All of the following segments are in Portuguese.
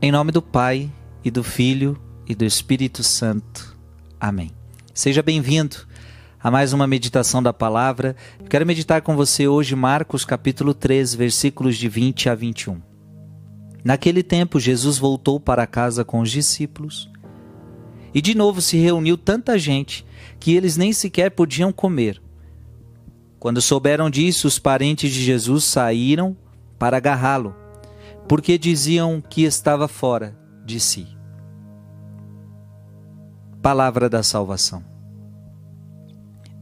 Em nome do Pai e do Filho e do Espírito Santo. Amém. Seja bem-vindo a mais uma meditação da palavra. Quero meditar com você hoje Marcos capítulo 3, versículos de 20 a 21. Naquele tempo, Jesus voltou para casa com os discípulos e de novo se reuniu tanta gente que eles nem sequer podiam comer. Quando souberam disso, os parentes de Jesus saíram para agarrá-lo porque diziam que estava fora de si. Palavra da salvação.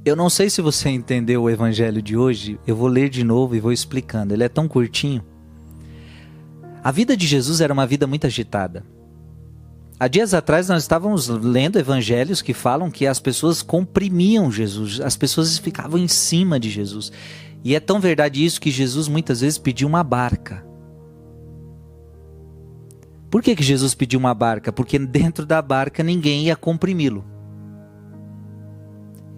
Eu não sei se você entendeu o evangelho de hoje, eu vou ler de novo e vou explicando. Ele é tão curtinho. A vida de Jesus era uma vida muito agitada. Há dias atrás nós estávamos lendo evangelhos que falam que as pessoas comprimiam Jesus, as pessoas ficavam em cima de Jesus. E é tão verdade isso que Jesus muitas vezes pediu uma barca por que, que Jesus pediu uma barca? Porque dentro da barca ninguém ia comprimi-lo.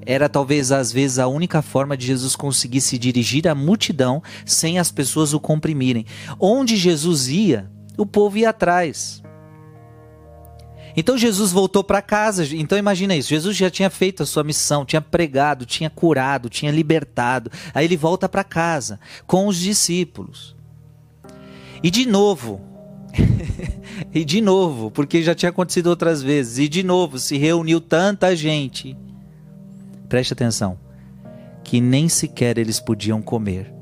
Era talvez às vezes a única forma de Jesus conseguir se dirigir à multidão sem as pessoas o comprimirem. Onde Jesus ia, o povo ia atrás. Então Jesus voltou para casa. Então imagina isso: Jesus já tinha feito a sua missão, tinha pregado, tinha curado, tinha libertado. Aí ele volta para casa com os discípulos. E de novo, e de novo, porque já tinha acontecido outras vezes, e de novo se reuniu tanta gente. Preste atenção, que nem sequer eles podiam comer.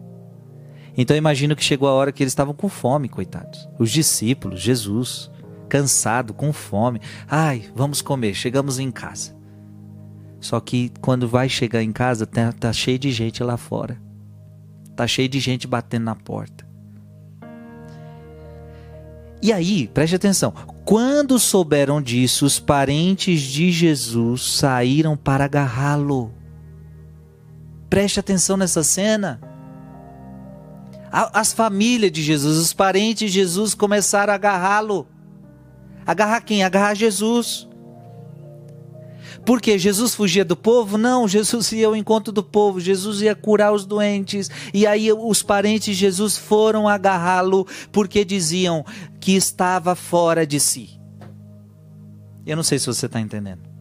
Então imagino que chegou a hora que eles estavam com fome, coitados. Os discípulos, Jesus, cansado, com fome. Ai, vamos comer. Chegamos em casa. Só que quando vai chegar em casa, tá, tá cheio de gente lá fora. Tá cheio de gente batendo na porta. E aí, preste atenção: quando souberam disso, os parentes de Jesus saíram para agarrá-lo. Preste atenção nessa cena. As famílias de Jesus, os parentes de Jesus começaram a agarrá-lo. Agarrar quem? Agarrar Jesus. Porque Jesus fugia do povo? Não, Jesus ia ao encontro do povo, Jesus ia curar os doentes. E aí os parentes de Jesus foram agarrá-lo porque diziam que estava fora de si. Eu não sei se você está entendendo.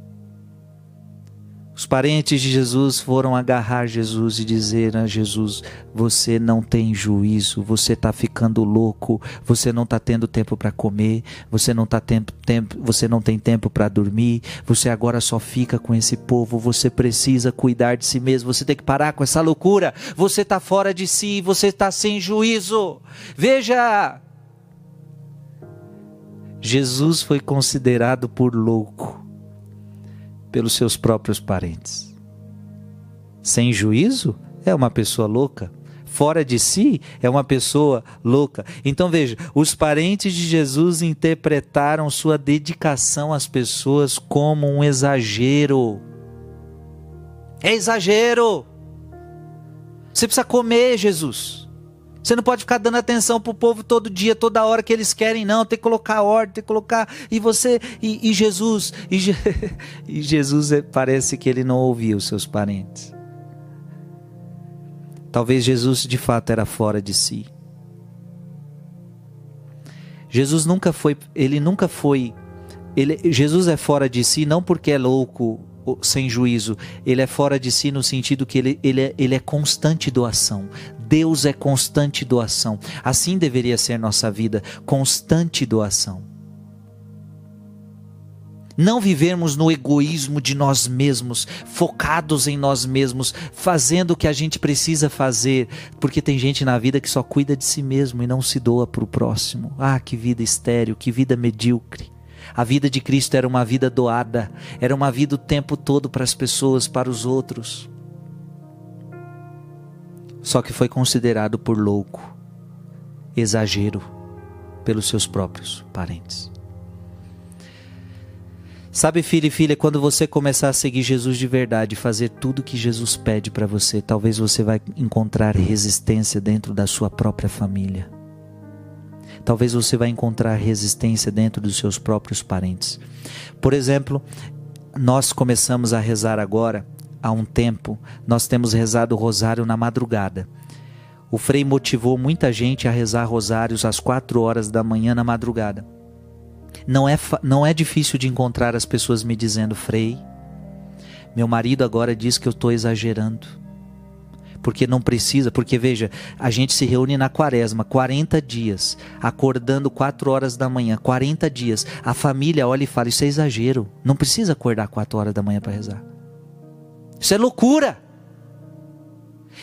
Os parentes de Jesus foram agarrar Jesus e dizer a Jesus: Você não tem juízo, você está ficando louco, você não está tendo tempo para comer, você não, tá tempo, tempo, você não tem tempo para dormir, você agora só fica com esse povo, você precisa cuidar de si mesmo, você tem que parar com essa loucura, você está fora de si, você está sem juízo. Veja, Jesus foi considerado por louco pelos seus próprios parentes. Sem juízo é uma pessoa louca. Fora de si é uma pessoa louca. Então veja, os parentes de Jesus interpretaram sua dedicação às pessoas como um exagero. É exagero. Você precisa comer, Jesus. Você não pode ficar dando atenção pro povo todo dia, toda hora que eles querem, não. Tem que colocar ordem, tem que colocar. E você, e, e Jesus, e, Je... e Jesus é, parece que ele não ouvia os seus parentes. Talvez Jesus de fato era fora de si. Jesus nunca foi, ele nunca foi, ele, Jesus é fora de si não porque é louco sem juízo, ele é fora de si no sentido que ele, ele, é, ele é constante doação. Deus é constante doação. Assim deveria ser nossa vida, constante doação. Não vivermos no egoísmo de nós mesmos, focados em nós mesmos, fazendo o que a gente precisa fazer, porque tem gente na vida que só cuida de si mesmo e não se doa para o próximo. Ah, que vida estéril, que vida medíocre. A vida de Cristo era uma vida doada, era uma vida o tempo todo para as pessoas, para os outros só que foi considerado por louco, exagero pelos seus próprios parentes. Sabe, filho e filha, quando você começar a seguir Jesus de verdade, fazer tudo que Jesus pede para você, talvez você vai encontrar resistência dentro da sua própria família. Talvez você vai encontrar resistência dentro dos seus próprios parentes. Por exemplo, nós começamos a rezar agora há um tempo, nós temos rezado o rosário na madrugada. O Frei motivou muita gente a rezar rosários às quatro horas da manhã na madrugada. Não é, não é difícil de encontrar as pessoas me dizendo, Frei, meu marido agora diz que eu estou exagerando. Porque não precisa, porque veja, a gente se reúne na quaresma, 40 dias, acordando 4 horas da manhã, 40 dias. A família olha e fala: Isso é exagero. Não precisa acordar 4 horas da manhã para rezar. Isso é loucura.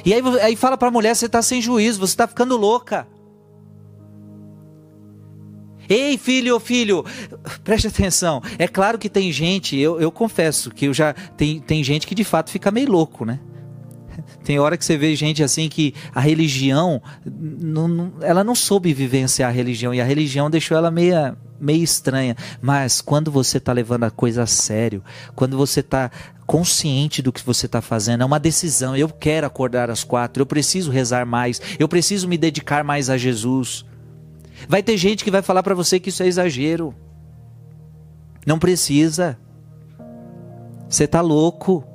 E aí, aí fala para a mulher: Você está sem juízo, você está ficando louca. Ei, filho, filho, preste atenção. É claro que tem gente, eu, eu confesso que eu já. Tem, tem gente que de fato fica meio louco, né? Tem hora que você vê gente assim que a religião, não, não, ela não soube vivenciar a religião e a religião deixou ela meia, meio estranha. Mas quando você está levando a coisa a sério, quando você está consciente do que você está fazendo, é uma decisão. Eu quero acordar às quatro, eu preciso rezar mais, eu preciso me dedicar mais a Jesus. Vai ter gente que vai falar para você que isso é exagero. Não precisa. Você está louco.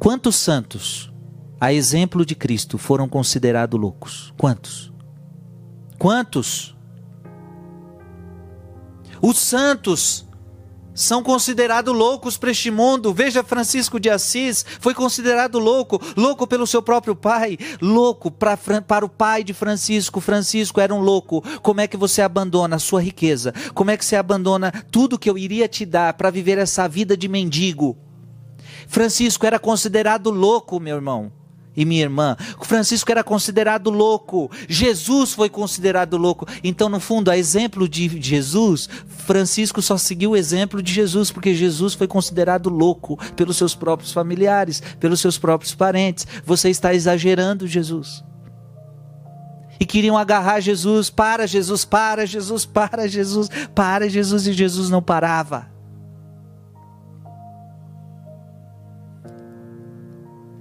Quantos santos, a exemplo de Cristo, foram considerados loucos? Quantos? Quantos? Os santos são considerados loucos para este mundo. Veja, Francisco de Assis foi considerado louco, louco pelo seu próprio pai, louco pra, para o pai de Francisco. Francisco era um louco. Como é que você abandona a sua riqueza? Como é que você abandona tudo que eu iria te dar para viver essa vida de mendigo? Francisco era considerado louco, meu irmão e minha irmã. Francisco era considerado louco. Jesus foi considerado louco. Então, no fundo, a exemplo de Jesus, Francisco só seguiu o exemplo de Jesus, porque Jesus foi considerado louco pelos seus próprios familiares, pelos seus próprios parentes. Você está exagerando, Jesus. E queriam agarrar Jesus, para Jesus, para Jesus, para Jesus, para Jesus, e Jesus não parava.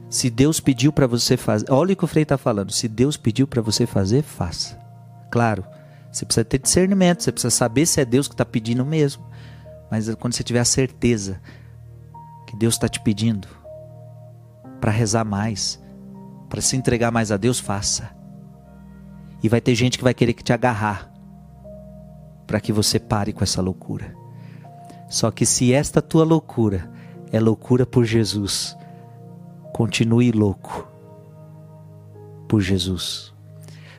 Se Deus pediu para você fazer, olha o que o Frei está falando. Se Deus pediu para você fazer, faça. Claro, você precisa ter discernimento, você precisa saber se é Deus que está pedindo mesmo. Mas quando você tiver a certeza que Deus está te pedindo para rezar mais, para se entregar mais a Deus, faça. E vai ter gente que vai querer que te agarrar para que você pare com essa loucura. Só que se esta tua loucura é loucura por Jesus, Continue louco por Jesus.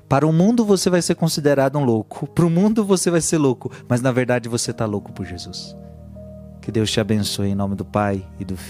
Para o mundo você vai ser considerado um louco. Para o mundo você vai ser louco. Mas na verdade você está louco por Jesus. Que Deus te abençoe em nome do Pai e do Filho.